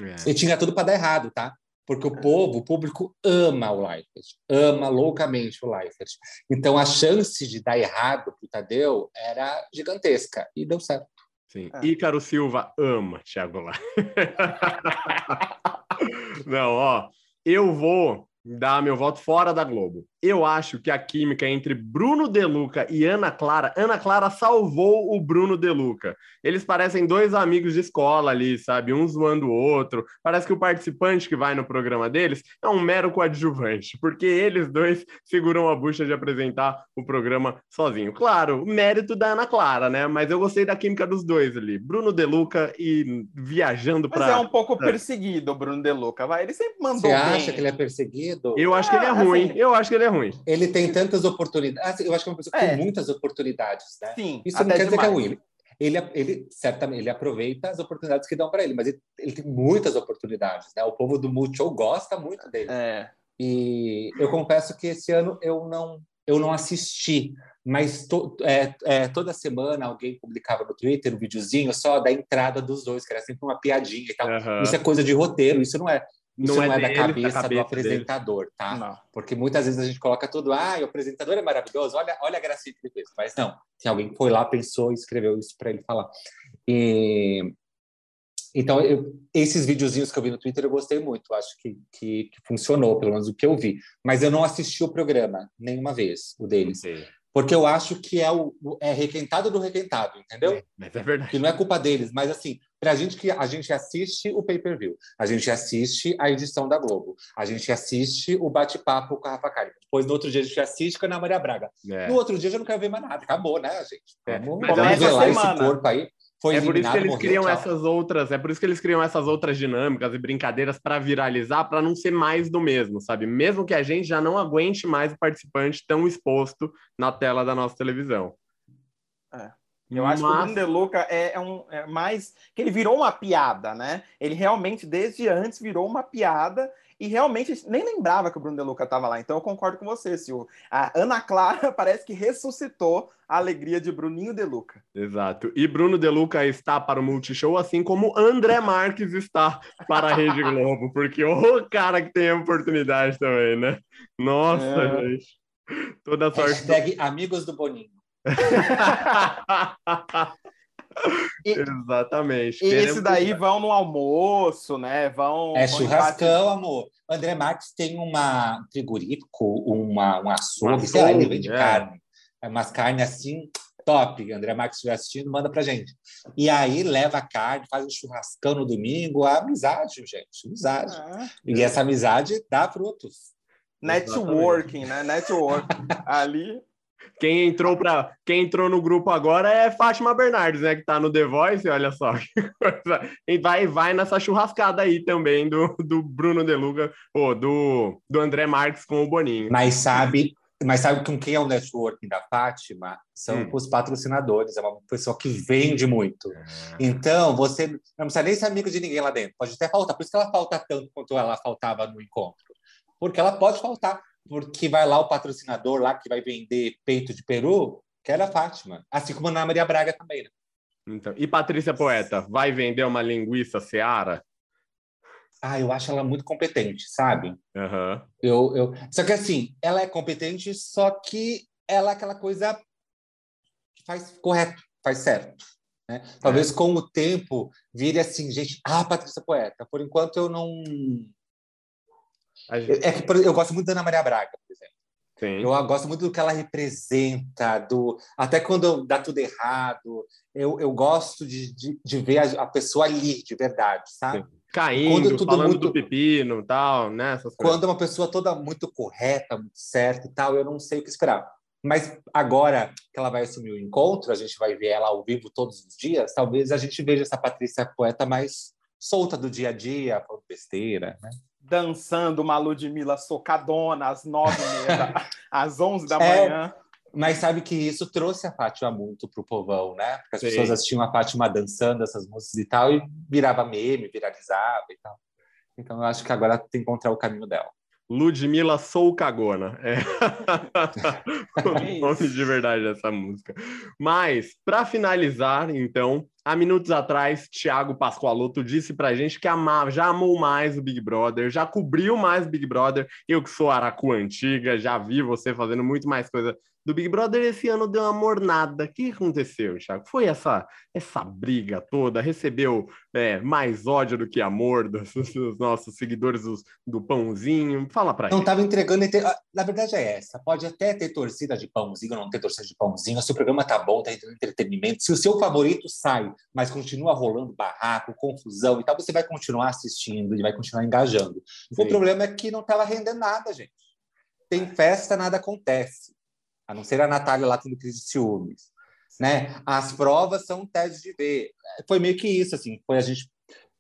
É. E tinha tudo para dar errado, tá? Porque o povo, o público ama o Leifert, ama loucamente o Leifert. Então a chance de dar errado para o Tadeu era gigantesca e deu certo. Sim. É. Ícaro Silva ama Thiago Leifert. Não, ó, eu vou dar meu voto fora da Globo. Eu acho que a química entre Bruno Deluca e Ana Clara, Ana Clara salvou o Bruno Deluca. Eles parecem dois amigos de escola ali, sabe? Um zoando o outro. Parece que o participante que vai no programa deles é um mero coadjuvante, porque eles dois seguram a bucha de apresentar o programa sozinho. Claro, mérito da Ana Clara, né? Mas eu gostei da química dos dois ali. Bruno Deluca e viajando para. Mas é um pouco perseguido o Bruno Deluca, vai. Ele sempre mandou. Você bem. acha que ele é perseguido? Eu acho que ele é ah, ruim. Assim... Eu acho que ele é ruim. Ele tem tantas oportunidades. Assim, eu acho que é uma pessoa que é. tem muitas oportunidades, né? Sim, Isso não quer dizer que é ruim. Ele, ele certamente ele aproveita as oportunidades que dão para ele, mas ele, ele, tem muitas oportunidades, né? O povo do Multishow gosta muito dele. É. E eu confesso que esse ano eu não eu não assisti, mas to, é, é, toda semana alguém publicava no Twitter um videozinho só da entrada dos dois, que era sempre uma piadinha e tal. Uhum. Isso é coisa de roteiro, isso não é isso não, é, é da, cabeça da, cabeça do apresentador, dele. tá? Não. Porque muitas vezes a gente coloca tudo, ah, o apresentador é maravilhoso, olha, olha a gracinha que ele fez. Mas não, tem alguém que foi lá, pensou e escreveu isso para ele falar. E... Então, eu, esses videozinhos que eu vi no Twitter eu gostei muito, acho que, que, que, funcionou, pelo menos o que eu vi. Mas eu não assisti o programa nenhuma vez, o deles. Sim. Porque eu acho que é o é requentado do requentado, entendeu? É, mas é verdade. Que não é culpa deles, mas assim, para a gente que a gente assiste o pay-per-view, a gente assiste a edição da Globo, a gente assiste o bate-papo com a Rafa Kalimann. Depois, no outro dia, a gente assiste com a Ana Maria Braga. É. No outro dia, já não quero ver mais nada. Acabou, né, gente? É. Vamos, vamos ver esse corpo aí. Foi é por isso que eles morreu, criam tchau. essas outras, é por isso que eles criam essas outras dinâmicas e brincadeiras para viralizar, para não ser mais do mesmo, sabe? Mesmo que a gente já não aguente mais o participante tão exposto na tela da nossa televisão. É. Eu Mas... acho que o Bruno De Luca é, é, um é mais que ele virou uma piada, né? Ele realmente desde antes virou uma piada e realmente nem lembrava que o Bruno De Luca estava lá. Então eu concordo com você, Silvio. A Ana Clara parece que ressuscitou a alegria de Bruninho De Luca. Exato. E Bruno De Luca está para o Multishow, assim como André Marques está para a Rede Globo, porque o cara que tem a oportunidade também, né? Nossa, é. gente. Toda sorte. Hashtag amigos do Boninho. E, Exatamente. E esse daí vão no almoço, né? Vão. É churrascão, amor. André Marques tem uma frigorífico, uma, um açougue, sei lá, ele vende é. carne. É umas carnes assim, top. André Marques estiver assistindo, manda pra gente. E aí leva a carne, faz um churrascão no domingo, a amizade, gente, amizade. Ah, e essa amizade dá frutos. Networking, Exatamente. né? Networking. Ali quem entrou para quem entrou no grupo agora é Fátima Bernardes, né? Que tá no The Voice, olha só. e vai, vai nessa churrascada aí também do, do Bruno Deluga, ou do, do André Marques com o Boninho. Mas sabe, mas sabe com quem é o networking da Fátima? São hum. os patrocinadores, é uma pessoa que vende muito. Ah. Então, você não precisa nem ser amigo de ninguém lá dentro. Pode até faltar. Por isso que ela falta tanto quanto ela faltava no encontro. Porque ela pode faltar porque vai lá o patrocinador lá que vai vender peito de peru, que era a Fátima. Assim como a Ana Maria Braga também, né? Então, e Patrícia Poeta, vai vender uma linguiça seara? ah, eu acho ela muito competente, sabe? Uhum. Eu, eu... Só que assim, ela é competente, só que ela é aquela coisa que faz correto, faz certo. Né? Talvez é. com o tempo vire assim, gente, ah, Patrícia Poeta. Por enquanto eu não. Gente... É que eu gosto muito da Ana Maria Braga, por exemplo. Sim. Eu gosto muito do que ela representa, do até quando dá tudo errado. Eu, eu gosto de, de, de ver a, a, pessoa ali, de verdade, sabe? Sim. Caindo, falando muito, do pepino tal, né? quando é uma pessoa toda muito correta, muito certa e tal, eu não sei o que esperar. Mas agora que ela vai assumir o encontro, a gente vai ver ela ao vivo todos os dias, talvez a gente veja essa Patrícia poeta mais solta do dia a dia, falando besteira, né? Dançando uma Ludmilla socadona às nove e meia, às onze da é, manhã. Mas sabe que isso trouxe a Fátima muito pro povão, né? Porque as Sim. pessoas assistiam a Fátima dançando essas músicas e tal, e virava meme, viralizava e tal. Então eu acho que agora tem que encontrar o caminho dela. Ludmilla Sou Cagona. É. o nome de verdade dessa música. Mas, para finalizar, então, há minutos atrás, Thiago Pascoaloto disse pra gente que amava, já amou mais o Big Brother, já cobriu mais o Big Brother. Eu que sou aracu antiga, já vi você fazendo muito mais coisa do Big Brother esse ano deu uma mornada. O que aconteceu, Thiago? Foi essa essa briga toda? Recebeu é, mais ódio do que amor dos, dos nossos seguidores dos, do Pãozinho? Fala pra Não estava entregando... Ah, na verdade é essa. Pode até ter torcida de Pãozinho, não ter torcida de Pãozinho. Se o programa tá bom, tá entretenimento. Se o seu favorito sai, mas continua rolando barraco, confusão e tal, você vai continuar assistindo e vai continuar engajando. Sim. O problema é que não estava rendendo nada, gente. Tem festa, nada acontece a não ser a Natália lá tendo crise de ciúmes. Né? As provas são testes de ver. Foi meio que isso, assim, foi a gente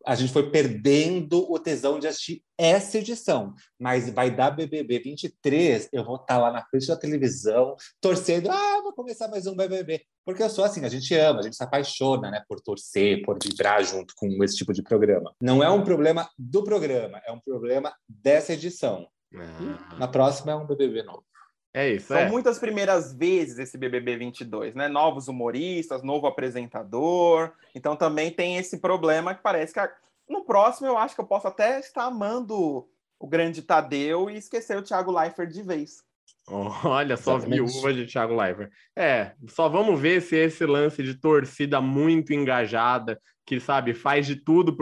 a gente foi perdendo o tesão de assistir essa edição, mas vai dar BBB 23, eu vou estar lá na frente da televisão, torcendo, ah, vou começar mais um BBB, porque eu sou assim, a gente ama, a gente se apaixona, né, por torcer, por vibrar junto com esse tipo de programa. Não é um problema do programa, é um problema dessa edição. Ah. Na próxima é um BBB novo. É isso. São é. muitas primeiras vezes esse BBB 22, né? Novos humoristas, novo apresentador. Então também tem esse problema que parece que a... no próximo eu acho que eu posso até estar amando o grande Tadeu e esquecer o Thiago Leifert de vez. Olha só, Exatamente. viúva de Thiago Leifert. É, só vamos ver se esse lance de torcida muito engajada, que sabe, faz de tudo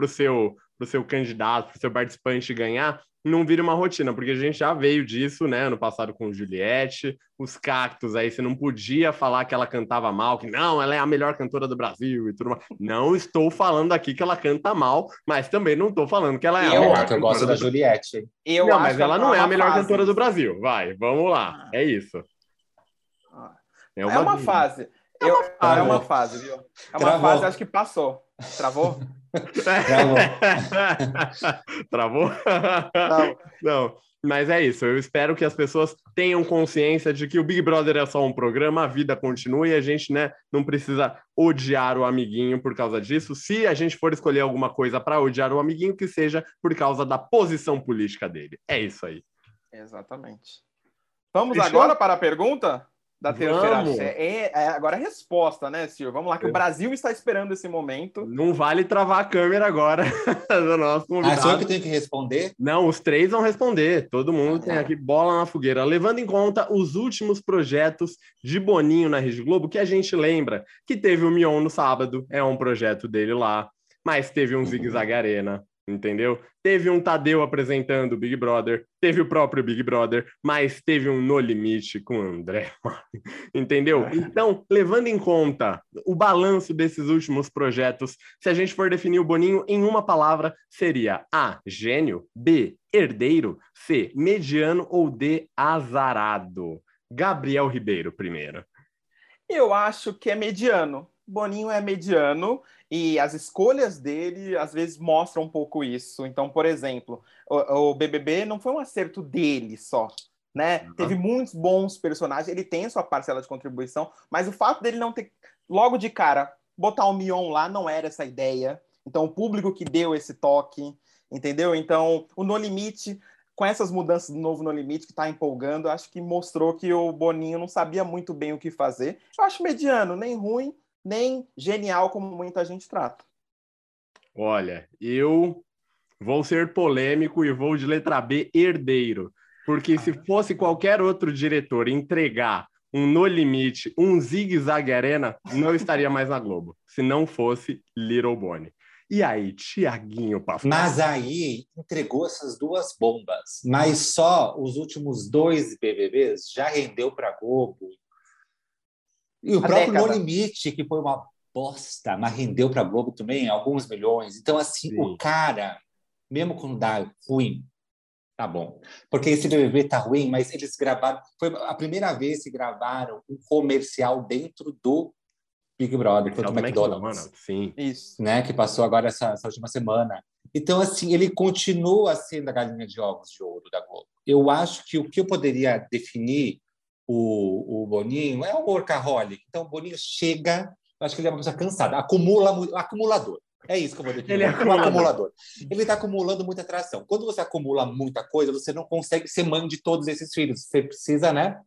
para o seu, candidato, para o seu participante ganhar, não vira uma rotina, porque a gente já veio disso, né, no passado com Juliette, os cactos aí, você não podia falar que ela cantava mal, que não, ela é a melhor cantora do Brasil e tudo mais. Não estou falando aqui que ela canta mal, mas também não estou falando que ela é eu, a melhor. Eu gosto da Juliette. Eu não, mas ela não é a melhor fase. cantora do Brasil. Vai, vamos lá. É isso. É uma, é uma fase. É uma, eu, fase. É uma fase, viu? É uma Travou. fase, acho que passou. Travou? Travou? Travou? Não, mas é isso. Eu espero que as pessoas tenham consciência de que o Big Brother é só um programa, a vida continua e a gente né, não precisa odiar o amiguinho por causa disso. Se a gente for escolher alguma coisa para odiar o amiguinho, que seja por causa da posição política dele. É isso aí. Exatamente. Vamos Fechou? agora para a pergunta? Da terceira. É, é, agora a resposta, né, Silvio? Vamos lá, que o Brasil está esperando esse momento. Não vale travar a câmera agora do nosso convidado. Ah, só eu que tenho que responder? Não, os três vão responder. Todo mundo ah, tem aqui bola na fogueira. Levando em conta os últimos projetos de Boninho na Rede Globo, que a gente lembra que teve o Mion no sábado, é um projeto dele lá, mas teve um. Zig Zag Arena, entendeu? Teve um Tadeu apresentando o Big Brother, teve o próprio Big Brother, mas teve um No Limite com o André, entendeu? É. Então, levando em conta o balanço desses últimos projetos, se a gente for definir o Boninho em uma palavra, seria A, gênio, B, herdeiro, C, mediano ou D, azarado. Gabriel Ribeiro, primeiro. Eu acho que é mediano. Boninho é mediano e as escolhas dele às vezes mostram um pouco isso. Então, por exemplo, o, o BBB não foi um acerto dele só, né? Uhum. Teve muitos bons personagens, ele tem sua parcela de contribuição, mas o fato dele não ter logo de cara botar o Mion lá não era essa ideia. Então, o público que deu esse toque, entendeu? Então, o No Limite com essas mudanças do novo No Limite que está empolgando, acho que mostrou que o Boninho não sabia muito bem o que fazer. Eu acho mediano, nem ruim, nem genial como muita gente trata. Olha, eu Vou ser polêmico e vou de letra B, herdeiro. Porque se fosse qualquer outro diretor entregar um No Limite, um Zig Zag Arena, não estaria mais na Globo. Se não fosse Little Bonnie. E aí, Tiaguinho Pascoal? Mas aí entregou essas duas bombas. Mas só os últimos dois BBBs já rendeu para Globo. E o A próprio década. No Limite, que foi uma bosta, mas rendeu para Globo também alguns milhões. Então, assim, Sim. o cara, mesmo quando dá ruim, tá bom. Porque esse BBB tá ruim, mas eles gravaram. Foi a primeira vez que gravaram um comercial dentro do Big Brother, foi do McDonald's Sim. Isso. né, que passou agora essa, essa última semana. Então, assim, ele continua sendo a galinha de ovos de ouro da Globo. Eu acho que o que eu poderia definir o, o Boninho é um workaholic. Então, o Boninho chega, acho que ele é uma pessoa cansada, acumula, mu- acumulador. É isso que eu vou definir. Ele é um acumulador. acumulador. Ele está acumulando muita atração. Quando você acumula muita coisa, você não consegue ser mãe de todos esses filhos. Você precisa, né,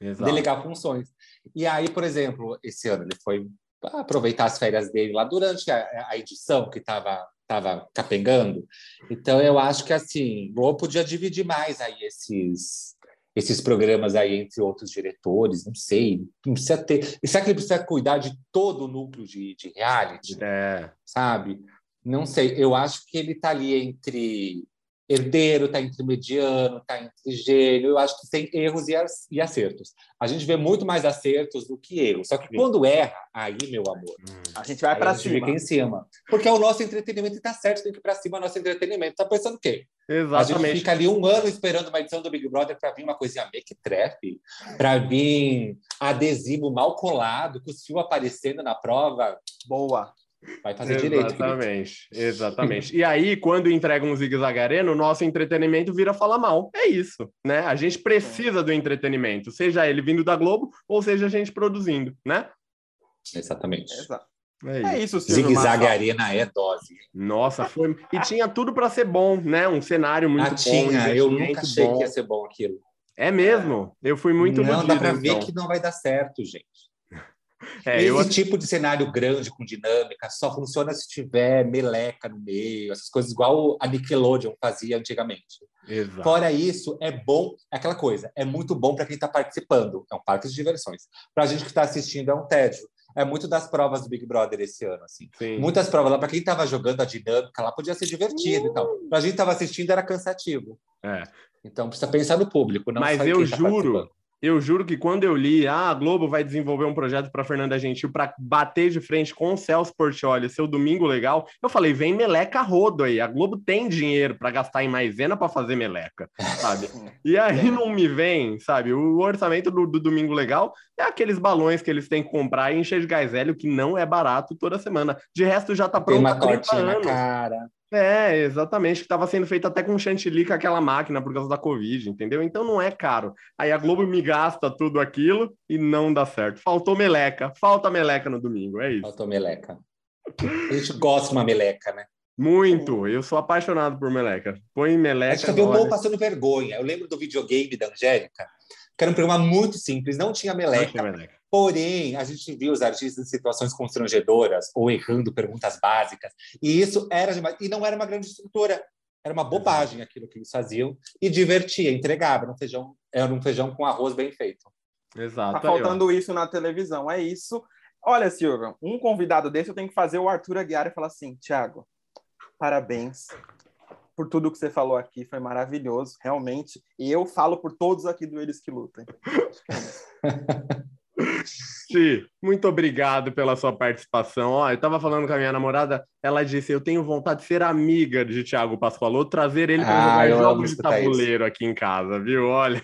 Exato. delegar funções. E aí, por exemplo, esse ano ele foi aproveitar as férias dele lá durante a, a edição que estava tava capengando. Então, eu acho que assim, o Globo podia dividir mais aí esses esses programas aí entre outros diretores, não sei, não precisa ter. E será que ele precisa cuidar de todo o núcleo de, de reality? É. sabe? Não sei, eu acho que ele está ali entre herdeiro, está entre mediano, está entre gênio, eu acho que tem erros e ac- acertos. A gente vê muito mais acertos do que erros, só que quando erra, aí, meu amor, A gente vai para cima. fica em cima. Porque é o nosso entretenimento e tá certo, tem que ir para cima, nosso entretenimento. Tá pensando o quê? A gente Exatamente. fica ali um ano esperando uma edição do Big Brother para vir uma coisinha mequetrefe, para vir adesivo mal colado, com os fios aparecendo na prova. Boa. Vai fazer direito, querido. Exatamente, exatamente. E aí, quando entrega um Zig Zag Arena, o nosso entretenimento vira falar mal. É isso, né? A gente precisa do entretenimento, seja ele vindo da Globo ou seja a gente produzindo, né? Exatamente. Exato. É É isso. Silvio Zigue-zague. Arena é dose. Nossa, foi. E tinha tudo para ser bom, né? Um cenário muito ah, bom. tinha. Eu nunca achei bom. que ia ser bom aquilo. É mesmo. Eu fui muito Não, iludido, dá para ver então. que não vai dar certo, gente. É, Esse eu tipo de cenário grande, com dinâmica, só funciona se tiver meleca no meio, essas coisas igual a Nickelodeon fazia antigamente. Exato. Fora isso, é bom, é aquela coisa, é muito bom para quem está participando, é um parque de diversões. Para a gente que está assistindo, é um tédio. É muito das provas do Big Brother esse ano, assim. Sim. Muitas provas lá, para quem estava jogando a dinâmica lá, podia ser divertido e tal. Para a gente que estava assistindo, era cansativo. É. Então, precisa pensar no público, não Mas eu tá juro, participando. Eu juro que quando eu li, ah, a Globo vai desenvolver um projeto para Fernanda Gentil para bater de frente com o Celso Portioli, seu domingo legal, eu falei, vem meleca rodo aí. A Globo tem dinheiro para gastar em maisena para fazer meleca, sabe? E aí não me vem, sabe? O orçamento do, do domingo legal é aqueles balões que eles têm que comprar e encher de gás hélio, que não é barato toda semana. De resto, já tá pronto há uma 30 tortinha na anos. cara. É, exatamente, que estava sendo feito até com chantilly com aquela máquina por causa da Covid, entendeu? Então não é caro. Aí a Globo me gasta tudo aquilo e não dá certo. Faltou meleca, falta meleca no domingo, é isso. Faltou meleca. A gente gosta de uma meleca, né? Muito, eu sou apaixonado por meleca. Põe meleca. A gente viu o olha. povo passando vergonha. Eu lembro do videogame da Angélica, que era um programa muito simples, não tinha Não meleca. tinha meleca. Porém, a gente viu os artistas em situações constrangedoras ou errando perguntas básicas. E isso era demais. E não era uma grande estrutura. Era uma bobagem aquilo que eles faziam. E divertia, entregava. Era um feijão, era um feijão com arroz bem feito. Exato. Tá aí, faltando isso na televisão, é isso. Olha, Silvio, um convidado desse eu tenho que fazer o Arthur Aguiar e falar assim, Thiago, parabéns por tudo que você falou aqui, foi maravilhoso, realmente. E eu falo por todos aqui do Eles que Lutem. Ti, muito obrigado pela sua participação. Ó, eu estava falando com a minha namorada, ela disse: Eu tenho vontade de ser amiga de Thiago Pascoaloto, trazer ele para Ah, jogar jogos de tabuleiro aqui em casa, viu? Olha.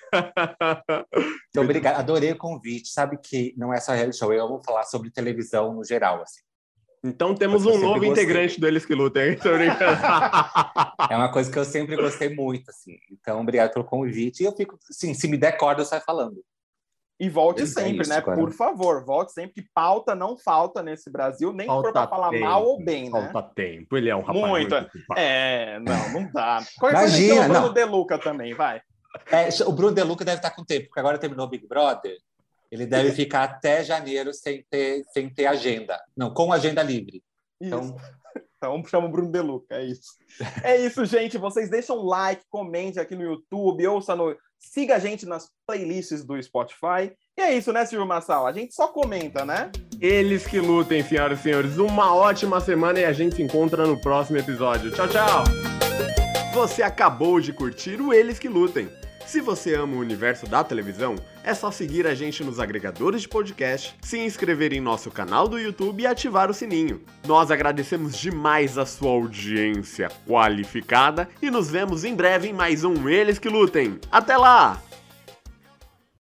Então, obrigado. Adorei o convite. Sabe que não é só reality show. Eu vou falar sobre televisão no geral. Assim. Então temos um novo gostei. integrante do Eles que Lutem. É uma coisa que eu sempre gostei muito. Assim. Então, obrigado pelo convite. E eu fico, se me der corda, eu saio falando. E volte é sempre, isso, né? cara. Por favor, volte sempre, que pauta não falta nesse Brasil, nem for para falar tempo, mal ou bem, né? Falta tempo. Ele é um rapaz Muito. muito. É, não, não dá. Qualquer coisa Imagina, o Bruno não. De Luca também, vai. É, o Bruno De Luca deve estar com tempo, porque agora terminou o Big Brother. Ele deve ficar até janeiro sem ter, sem ter agenda. Não, com agenda livre. Isso. Então, Então chama o Bruno Deluca, é isso. É isso, gente. Vocês deixam um like, comente aqui no YouTube, ouça no. Siga a gente nas playlists do Spotify. E é isso, né, Silvio Massal? A gente só comenta, né? Eles que lutem, senhoras e senhores. Uma ótima semana e a gente se encontra no próximo episódio. Tchau, tchau! Você acabou de curtir o Eles que Lutem. Se você ama o universo da televisão, é só seguir a gente nos agregadores de podcast, se inscrever em nosso canal do YouTube e ativar o sininho. Nós agradecemos demais a sua audiência qualificada e nos vemos em breve em mais um Eles que Lutem. Até lá!